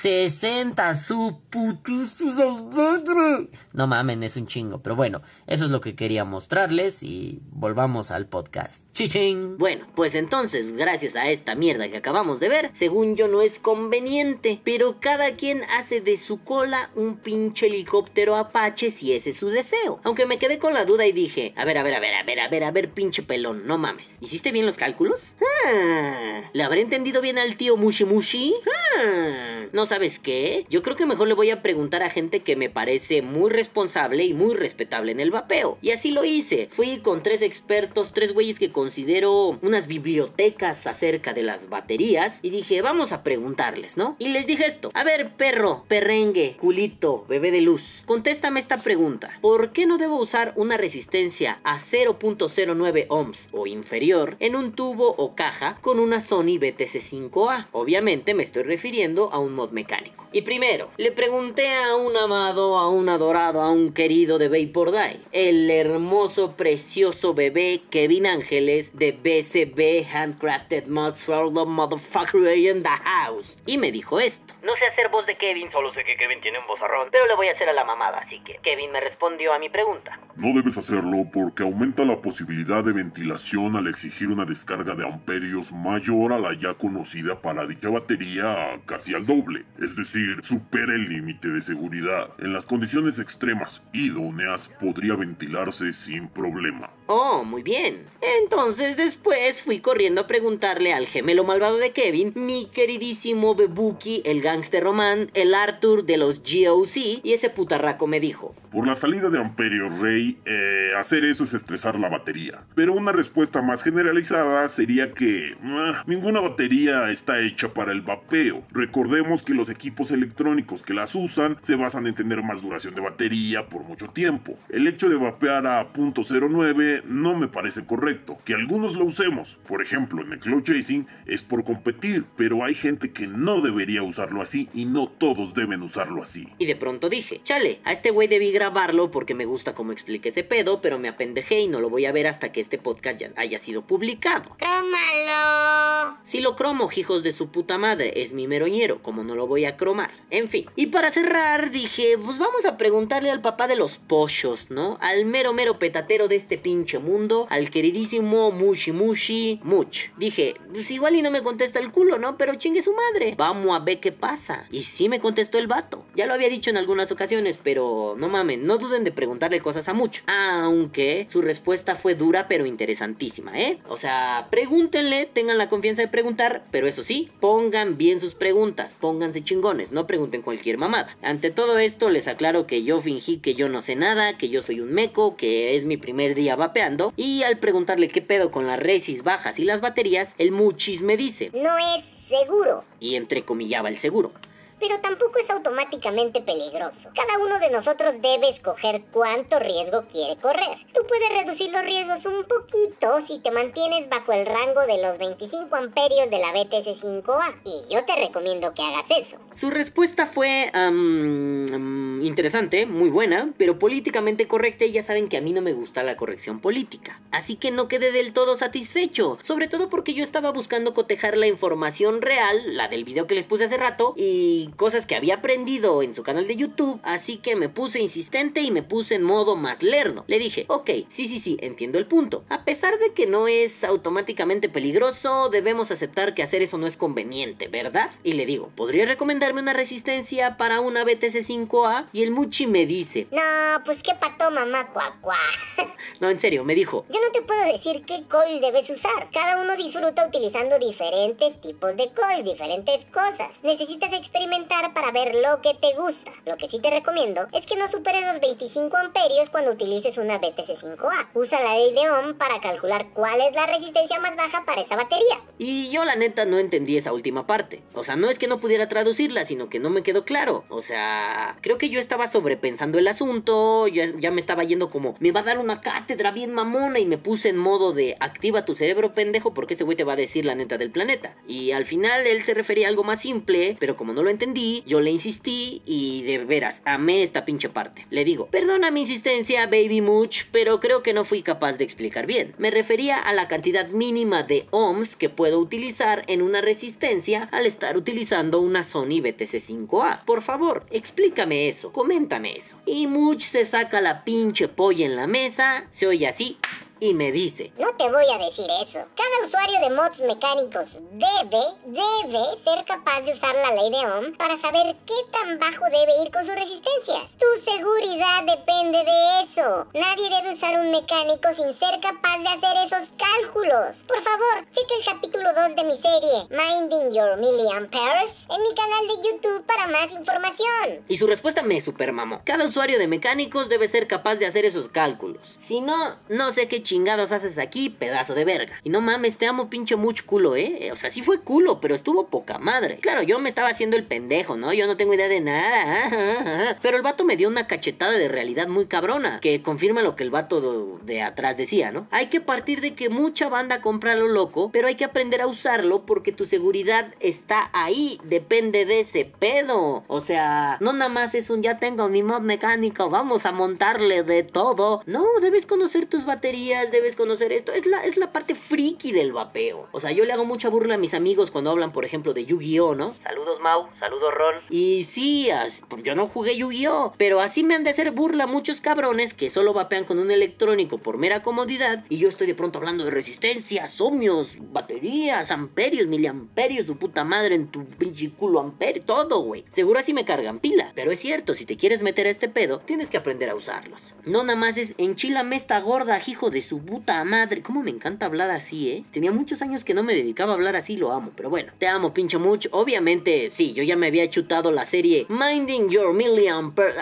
60 su putísima madre. No mamen, es un chingo. Pero bueno, eso es lo que quería mostrarles y volvamos al podcast. Chiching. Bueno, pues entonces, gracias a esta mierda que acabamos de ver, según yo no es conveniente. Pero cada quien hace de su cola un pinche helicóptero apache si ese es su deseo. Aunque me quedé con la duda y dije, a ver, a ver, a ver, a ver, a ver, a ver, pinche pelón, no mames. ¿Hiciste bien los cálculos? Ah, ¿Le habré entendido bien al tío Mushi Mushi? Ah, no sabes qué? Yo creo que mejor le voy a preguntar a gente que me parece muy responsable y muy respetable en el vapeo. Y así lo hice. Fui con tres expertos, tres güeyes que considero unas bibliotecas acerca de las baterías. Y dije, vamos a preguntarles, ¿no? Y les dije esto. A ver, perro, perrengue, culito, bebé de luz. Contéstame esta pregunta. ¿Por qué no debo usar una resistencia a 0.09 ohms o inferior en un tubo o caja con una Sony BTC5A? Obviamente me estoy refiriendo a un mod mecánico. Y primero, le pregunté a un amado, a un adorado, a un querido de Vapor Die, el hermoso, precioso bebé Kevin Ángeles de BCB Handcrafted Mods for the Motherfucker in the House. Y me dijo esto. No sé hacer voz de Kevin, solo sé que Kevin tiene un vozarrón, pero le voy a hacer a la mamada, así que Kevin me respondió a mi pregunta. No debes hacerlo porque aumenta la posibilidad de ventilación al exigir una descarga de amperios mayor a la ya conocida para dicha batería casi al doble. Es decir, supera el límite de seguridad. En las condiciones extremas idóneas podría ventilarse sin problema. Oh, muy bien. Entonces después fui corriendo a preguntarle al gemelo malvado de Kevin, mi queridísimo Bebuki, el gangster román, el Arthur de los GOC, y ese putarraco me dijo. Por la salida de Amperio Rey, eh, hacer eso es estresar la batería. Pero una respuesta más generalizada sería que ah, ninguna batería está hecha para el vapeo. Recordemos que los equipos electrónicos que las usan se basan en tener más duración de batería por mucho tiempo. El hecho de vapear a .09 no me parece correcto. Que algunos lo usemos, por ejemplo en el cloud chasing, es por competir, pero hay gente que no debería usarlo así y no todos deben usarlo así. Y de pronto dije, chale, a este güey debí grabarlo porque me gusta cómo explique ese pedo, pero me apendejé y no lo voy a ver hasta que este podcast ya haya sido publicado. Crómalo. Si lo cromo, hijos de su puta madre, es mi meroñero, como no lo voy a cromar. En fin. Y para cerrar, dije, pues vamos a preguntarle al papá de los pollos, ¿no? Al mero mero petatero de este pinche mundo, al queridísimo Mushi Mushi Much. Dije, pues igual y no me contesta el culo, ¿no? Pero chingue su madre. Vamos a ver qué pasa. Y sí me contestó el vato. Ya lo había dicho en algunas ocasiones, pero no mamen, no duden de preguntarle cosas a Much. Aunque su respuesta fue dura pero interesantísima, ¿eh? O sea, pregúntenle, tengan la confianza de preguntar, pero eso sí, pongan bien sus preguntas, pónganse chingones, no pregunten cualquier mamada. Ante todo esto, les aclaro que yo fingí que yo no sé nada, que yo soy un meco, que es mi primer día vapeando, y al preguntarle qué pedo con las resis bajas y las baterías, el Muchis me dice, No es seguro. y entrecomillaba el seguro. Pero tampoco es automáticamente peligroso. Cada uno de nosotros debe escoger cuánto riesgo quiere correr. Tú puedes reducir los riesgos un poquito si te mantienes bajo el rango de los 25 amperios de la BTC5A. Y yo te recomiendo que hagas eso. Su respuesta fue am, am, interesante, muy buena, pero políticamente correcta y ya saben que a mí no me gusta la corrección política. Así que no quedé del todo satisfecho, sobre todo porque yo estaba buscando cotejar la información real, la del video que les puse hace rato, y cosas que había aprendido en su canal de YouTube, así que me puse insistente y me puse en modo más lerdo. Le dije, ok, sí, sí, sí, entiendo el punto. A pesar de que no es automáticamente peligroso, debemos aceptar que hacer eso no es conveniente, ¿verdad? Y le digo, ¿podría recomendarme una resistencia para una BTC5A? Y el Muchi me dice, No, pues qué pato mamá cuacua. no, en serio, me dijo, Yo no te puedo decir qué coil debes usar. Cada uno disfruta utilizando diferentes tipos de coils, diferentes cosas. Necesitas experimentar para ver lo que te gusta. Lo que sí te recomiendo es que no superes los 25 amperios cuando utilices una BTC5A. Usa la ley de Ohm para calcular cuál es la resistencia más baja para esa batería. Y yo la neta no entendí esa última parte. O sea, no es que no pudiera traducirla, sino que no me quedó claro. O sea, creo que yo estaba sobrepensando el asunto, ya, ya me estaba yendo como, me va a dar una cátedra bien mamona y me puse en modo de activa tu cerebro pendejo porque ese güey te va a decir la neta del planeta. Y al final él se refería a algo más simple, pero como no lo entendí, yo le insistí y de veras, amé esta pinche parte. Le digo, perdona mi insistencia, baby much, pero creo que no fui capaz de explicar bien. Me refería a la cantidad mínima de ohms que puedo utilizar en una resistencia al estar utilizando una Sony BTC5A. Por favor, explícame eso, coméntame eso. Y Much se saca la pinche polla en la mesa, se oye así y me dice, No te voy a decir eso. Cada usuario de mods mecánicos debe, debe ser capaz de usar la ley de Ohm para saber qué tan bajo debe ir con sus resistencias. Tu seguridad depende de eso. Nadie debe usar un mecánico sin ser capaz de hacer esos cálculos. Por favor, cheque el capítulo 2 de mi serie, Minding Your Milliamperes, en mi canal de YouTube para más información. Y su respuesta me supermamó. Cada usuario de mecánicos debe ser capaz de hacer esos cálculos. Si no, no sé qué chingados haces aquí, pedazo de verga. Y no mames, te amo pinche mucho culo, ¿eh? O sea, sí fue culo, pero estuvo poca madre. Claro, yo me estaba haciendo el pendejo, ¿no? Yo no tengo idea de nada. Pero el vato me dio una cachetada de realidad muy cabrona, que confirma lo que el vato de, atrás decía, ¿no? Hay que partir de que mucha banda compra lo loco, pero hay que aprender a usarlo porque tu seguridad está ahí, depende de ese pedo. O sea, no nada más es un ya tengo mi mod mecánico, vamos a montarle de todo. No, debes conocer tus baterías, debes conocer esto. Es la, es la parte friki del vapeo. O sea, yo le hago mucha burla a mis amigos cuando hablan, por ejemplo, de Yu-Gi-Oh, ¿no? Saludos Mau, saludos Ron. Y sí, pues yo no jugué Yu-Gi-Oh, pero así me han de hacer burla muchos cabrones que solo vapean con un electrónico por mera comodidad y yo estoy de pronto hablando de resistencia, somios, baterías, amperios, miliamperios, tu puta madre en tu pinche culo amperio, todo, güey. Seguro así me cargan pila, pero es cierto, si te quieres meter a este pedo, tienes que aprender a usarlos. No nada más es enchilame esta gorda, hijo de su puta madre. ¿Cómo me encanta hablar así, eh? Tenía muchos años que no me dedicaba a hablar así, lo amo, pero bueno, te amo pincho mucho. Obviamente, sí, yo ya me había chutado la serie Minding Your Milliampere.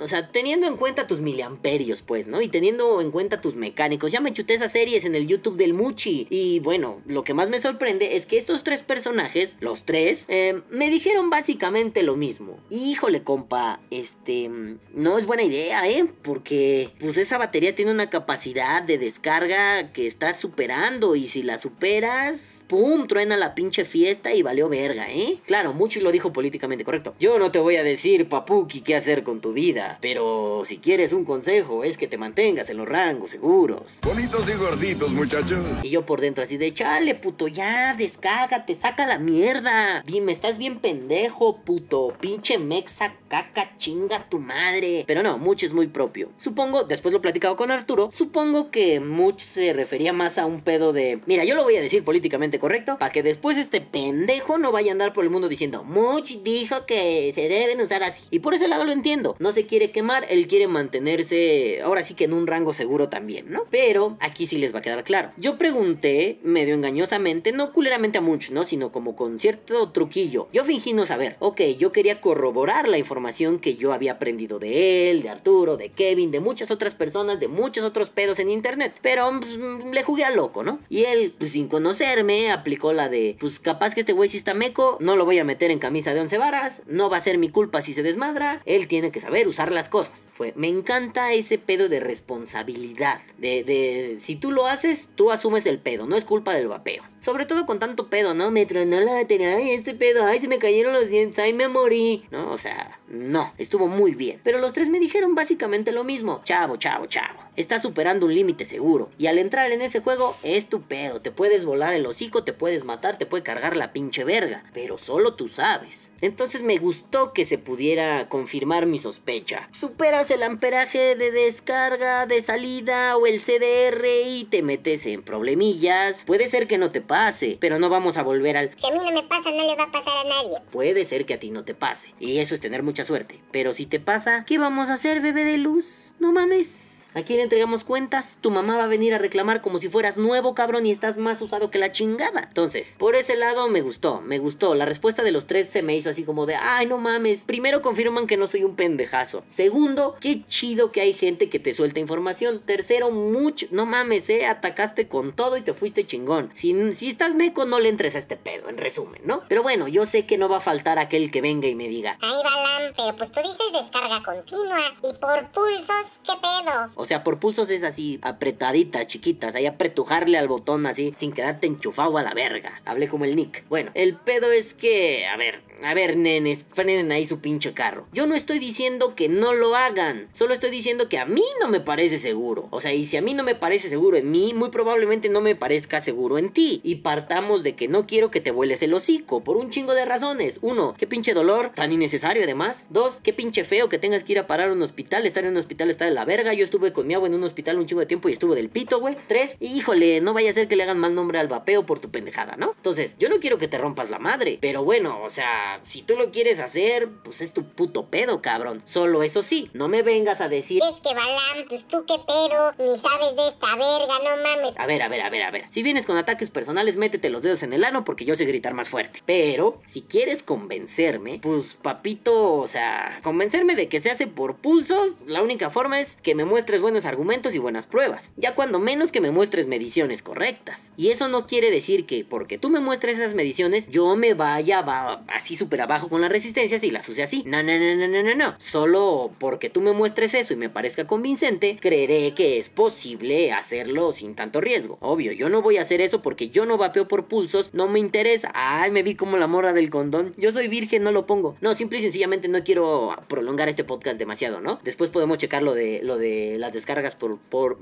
O sea, teniendo en cuenta tus miliamperios, pues, ¿no? Y teniendo en cuenta tus mecánicos. Ya me chuté esas series en el YouTube del Muchi. Y bueno, lo que más me sorprende es que estos tres personajes, los tres, eh, me dijeron básicamente lo mismo. Híjole, compa, este, no es buena idea, ¿eh? Porque, pues esa batería tiene una capacidad de descarga que está superando. Y si la superas, ¡pum! Truena la pinche fiesta y valió verga, ¿eh? Claro, Muchi lo dijo políticamente correcto. Yo no te voy a decir, papuki, qué hacer con tu vida. Pero si quieres un consejo, es que te mantengas en los rangos seguros. Bonitos y gorditos, muchachos. Y yo por dentro así de, chale, puto, ya, descágate, saca la mierda. Dime, estás bien pendejo, puto. Pinche mexa, caca, chinga tu madre. Pero no, Much es muy propio. Supongo, después lo he platicado con Arturo, supongo que Much se refería más a un pedo de, mira, yo lo voy a decir políticamente correcto, para que después este pendejo no vaya a andar por el mundo diciendo, Much dijo que se deben usar así. Y por ese lado lo entiendo. No se quiere quemar, él quiere mantenerse ahora sí que en un rango seguro también, ¿no? Pero aquí sí les va a quedar claro. Yo pregunté, medio engañosamente, no culeramente a mucho, ¿no? Sino como con cierto truquillo. Yo fingí no saber. Ok, yo quería corroborar la información que yo había aprendido de él, de Arturo, de Kevin, de muchas otras personas, de muchos otros pedos en internet. Pero pues, le jugué a loco, ¿no? Y él, pues sin conocerme, aplicó la de, pues capaz que este güey si está meco, no lo voy a meter en camisa de once varas, no va a ser mi culpa si se desmadra, él tiene que saber usar las cosas. Fue, me encanta ese pedo de responsabilidad. De, de, si tú lo haces, tú asumes el pedo, no es culpa del vapeo. Sobre todo con tanto pedo, ¿no? Me tronó la batería, ay, este pedo, ay, se me cayeron los dientes, ay, me morí. No, o sea, no, estuvo muy bien. Pero los tres me dijeron básicamente lo mismo. Chavo, chavo, chavo. Estás superando un límite seguro. Y al entrar en ese juego, es tu pedo. Te puedes volar el hocico, te puedes matar, te puede cargar la pinche verga. Pero solo tú sabes. Entonces me gustó que se pudiera confirmar mi sospecha. Superas el amperaje de descarga, de salida o el CDR y te metes en problemillas. Puede ser que no te pase, pero no vamos a volver al... Si a mí no me pasa, no le va a pasar a nadie. Puede ser que a ti no te pase. Y eso es tener mucha suerte. Pero si te pasa, ¿qué vamos a hacer, bebé de luz? No mames. ¿A quién entregamos cuentas? Tu mamá va a venir a reclamar como si fueras nuevo, cabrón, y estás más usado que la chingada. Entonces, por ese lado me gustó, me gustó. La respuesta de los tres se me hizo así como de, ay, no mames. Primero, confirman que no soy un pendejazo. Segundo, qué chido que hay gente que te suelta información. Tercero, mucho, no mames, eh, atacaste con todo y te fuiste chingón. Si, si estás meco, no le entres a este pedo, en resumen, ¿no? Pero bueno, yo sé que no va a faltar aquel que venga y me diga, ay, Balam, pero pues tú dices descarga continua y por pulsos, ¿qué pedo? O sea, por pulsos es así, apretaditas, chiquitas, ahí apretujarle al botón así, sin quedarte enchufado a la verga. Hablé como el Nick. Bueno, el pedo es que, a ver, a ver, nenes, frenen ahí su pinche carro. Yo no estoy diciendo que no lo hagan, solo estoy diciendo que a mí no me parece seguro. O sea, y si a mí no me parece seguro en mí, muy probablemente no me parezca seguro en ti. Y partamos de que no quiero que te vueles el hocico, por un chingo de razones. Uno, qué pinche dolor, tan innecesario además. Dos, qué pinche feo que tengas que ir a parar a un hospital, estar en un hospital está de la verga. Yo estuve con mi abuelo en un hospital un chingo de tiempo y estuvo del pito, güey. Tres, híjole, no vaya a ser que le hagan mal nombre al vapeo por tu pendejada, ¿no? Entonces, yo no quiero que te rompas la madre, pero bueno, o sea, si tú lo quieres hacer, pues es tu puto pedo, cabrón. Solo eso sí, no me vengas a decir. Es que Balam, pues tú qué pedo, ni sabes de esta verga, no mames. A ver, a ver, a ver, a ver. Si vienes con ataques personales, métete los dedos en el ano porque yo sé gritar más fuerte. Pero, si quieres convencerme, pues papito, o sea, convencerme de que se hace por pulsos, la única forma es que me muestres buenos argumentos y buenas pruebas. Ya cuando menos que me muestres mediciones correctas. Y eso no quiere decir que porque tú me muestres esas mediciones, yo me vaya va, así súper abajo con las resistencias y las use así. No, no, no, no, no, no, no. Solo porque tú me muestres eso y me parezca convincente, creeré que es posible hacerlo sin tanto riesgo. Obvio, yo no voy a hacer eso porque yo no vapeo por pulsos, no me interesa. Ay, me vi como la morra del condón. Yo soy virgen, no lo pongo. No, simple y sencillamente no quiero prolongar este podcast demasiado, ¿no? Después podemos checar lo de, lo de las descargas por, por...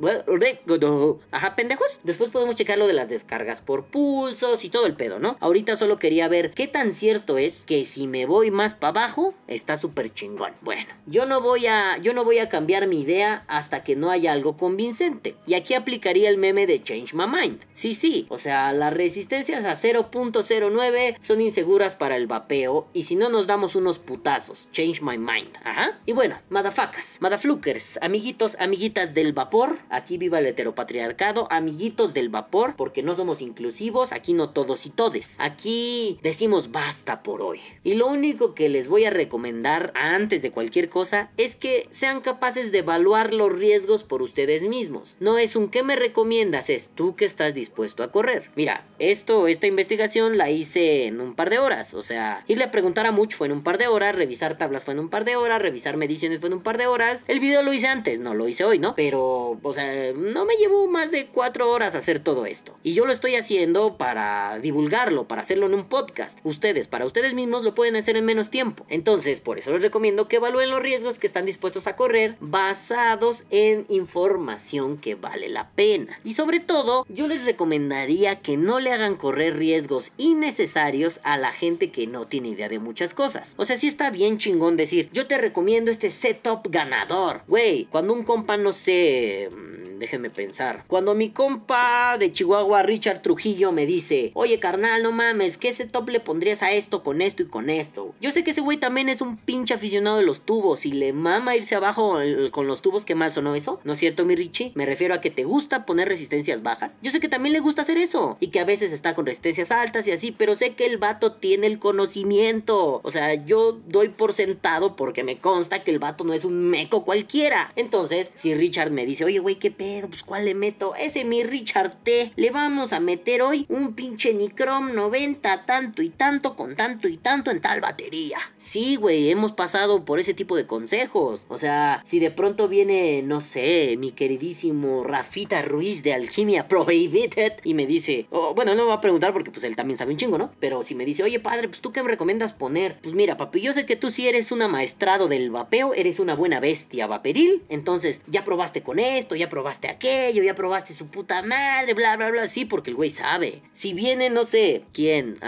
Ajá, pendejos. Después podemos checar lo de las descargas por pulsos y todo el pedo, ¿no? Ahorita solo quería ver qué tan cierto es que si me voy más para abajo, está súper chingón. Bueno, yo no voy a, yo no voy a cambiar mi idea hasta que no haya algo convincente. Y aquí aplicaría el meme de Change My Mind. Sí, sí, o sea, las resistencias a 0.09 son inseguras para el vapeo y si no nos damos unos putazos. Change My Mind. Ajá. Y bueno, madafacas, madaflukers, amiguitos, amiguitas del vapor. Aquí viva el heteropatriarcado, amiguitos del vapor, porque no somos inclusivos, aquí no todos y todes. Aquí decimos basta por hoy. Y lo único que les voy a recomendar antes de cualquier cosa es que sean capaces de evaluar los riesgos por ustedes mismos. No es un ¿qué me recomiendas? Es tú que estás dispuesto a correr. Mira, esto, esta investigación la hice en un par de horas. O sea, irle a preguntar a Much fue en un par de horas, revisar tablas fue en un par de horas, revisar mediciones fue en un par de horas. El video lo hice antes, no lo hice hoy, ¿no? Pero, o sea, no me llevó más de cuatro horas hacer todo esto. Y yo lo estoy haciendo para divulgarlo, para hacerlo en un podcast. Ustedes, para ustedes mismos lo pueden hacer en menos tiempo. Entonces, por eso les recomiendo que evalúen los riesgos que están dispuestos a correr basados en información que vale la pena. Y sobre todo, yo les recomendaría que no le hagan correr riesgos innecesarios a la gente que no tiene idea de muchas cosas. O sea, si está bien chingón decir, yo te recomiendo este setup ganador. Güey, cuando un compa no sé déjenme pensar. Cuando mi compa de Chihuahua, Richard Trujillo, me dice, oye carnal, no mames, ¿qué top le pondrías a esto con esto y con esto? Yo sé que ese güey también es un pinche aficionado de los tubos y le mama irse abajo con los tubos, qué mal sonó eso, ¿no es cierto mi Richie? Me refiero a que te gusta poner resistencias bajas. Yo sé que también le gusta hacer eso y que a veces está con resistencias altas y así, pero sé que el vato tiene el conocimiento. O sea, yo doy por sentado porque me consta que el vato no es un meco cualquiera. Entonces, si Richard me dice, oye güey, qué pedo pues ¿cuál le meto? Ese mi Richard T. Le vamos a meter hoy un pinche Nicrom 90 tanto y tanto con tanto y tanto en tal batería. Sí, güey, hemos pasado por ese tipo de consejos. O sea, si de pronto viene, no sé, mi queridísimo Rafita Ruiz de Alquimia Prohibited y me dice, oh, bueno, no me va a preguntar porque pues él también sabe un chingo, ¿no? Pero si me dice, oye padre, pues tú qué me recomiendas poner? Pues mira, papi, yo sé que tú sí eres un maestrado del vapeo, eres una buena bestia vaperil, entonces ya probaste con esto, ya probaste aquello, ya probaste su puta madre, bla, bla, bla, sí, porque el güey sabe. Si viene, no sé, ¿quién?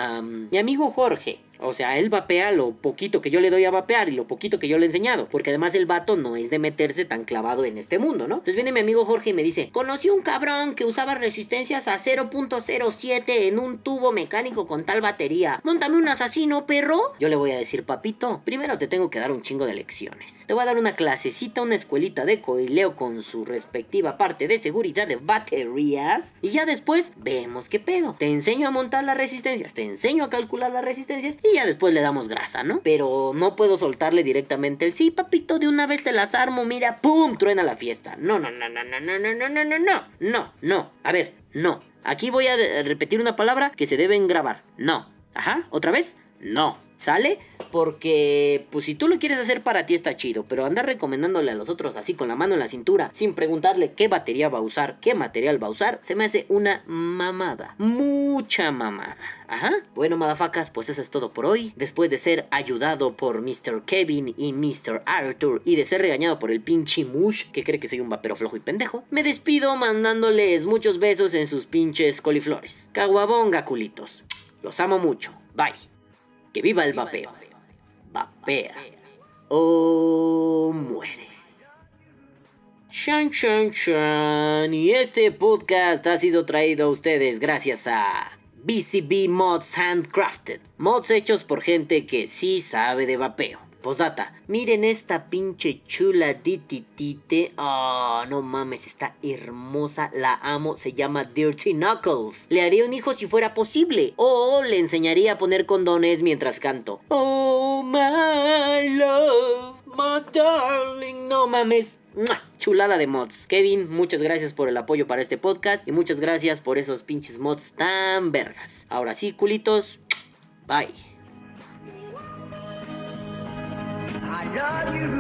mi amigo Jorge o sea, él vapea lo poquito que yo le doy a vapear y lo poquito que yo le he enseñado. Porque además el vato no es de meterse tan clavado en este mundo, ¿no? Entonces viene mi amigo Jorge y me dice, conocí un cabrón que usaba resistencias a 0.07 en un tubo mecánico con tal batería. Móntame un asesino, perro. Yo le voy a decir, papito, primero te tengo que dar un chingo de lecciones. Te voy a dar una clasecita, una escuelita de coileo con su respectiva parte de seguridad de baterías. Y ya después vemos qué pedo. Te enseño a montar las resistencias, te enseño a calcular las resistencias ya después le damos grasa, ¿no? Pero no puedo soltarle directamente el sí, papito, de una vez te las armo, mira, ¡pum! truena la fiesta. No, no, no, no, no, no, no, no, no, no, no, no, no. A ver, no. Aquí voy a repetir una palabra que se deben grabar. No. Ajá, otra vez. No. ¿Sale? Porque, pues si tú lo quieres hacer para ti está chido, pero andar recomendándole a los otros así con la mano en la cintura, sin preguntarle qué batería va a usar, qué material va a usar, se me hace una mamada. Mucha mamada. Ajá. Bueno, madafacas, pues eso es todo por hoy. Después de ser ayudado por Mr. Kevin y Mr. Arthur y de ser regañado por el pinche Mush, que cree que soy un vapero flojo y pendejo, me despido mandándoles muchos besos en sus pinches coliflores. Caguabonga, culitos. Los amo mucho. Bye. Que viva el vapeo. Vapea o muere. Shan Shan Shan. Y este podcast ha sido traído a ustedes gracias a BCB Mods Handcrafted. Mods hechos por gente que sí sabe de vapeo. Posdata, miren esta pinche chula dititite. Oh, no mames, está hermosa, la amo, se llama Dirty Knuckles. Le haría un hijo si fuera posible. O le enseñaría a poner condones mientras canto. Oh, my love, my darling. No mames. Chulada de mods. Kevin, muchas gracias por el apoyo para este podcast y muchas gracias por esos pinches mods tan vergas. Ahora sí, culitos. Bye. God, you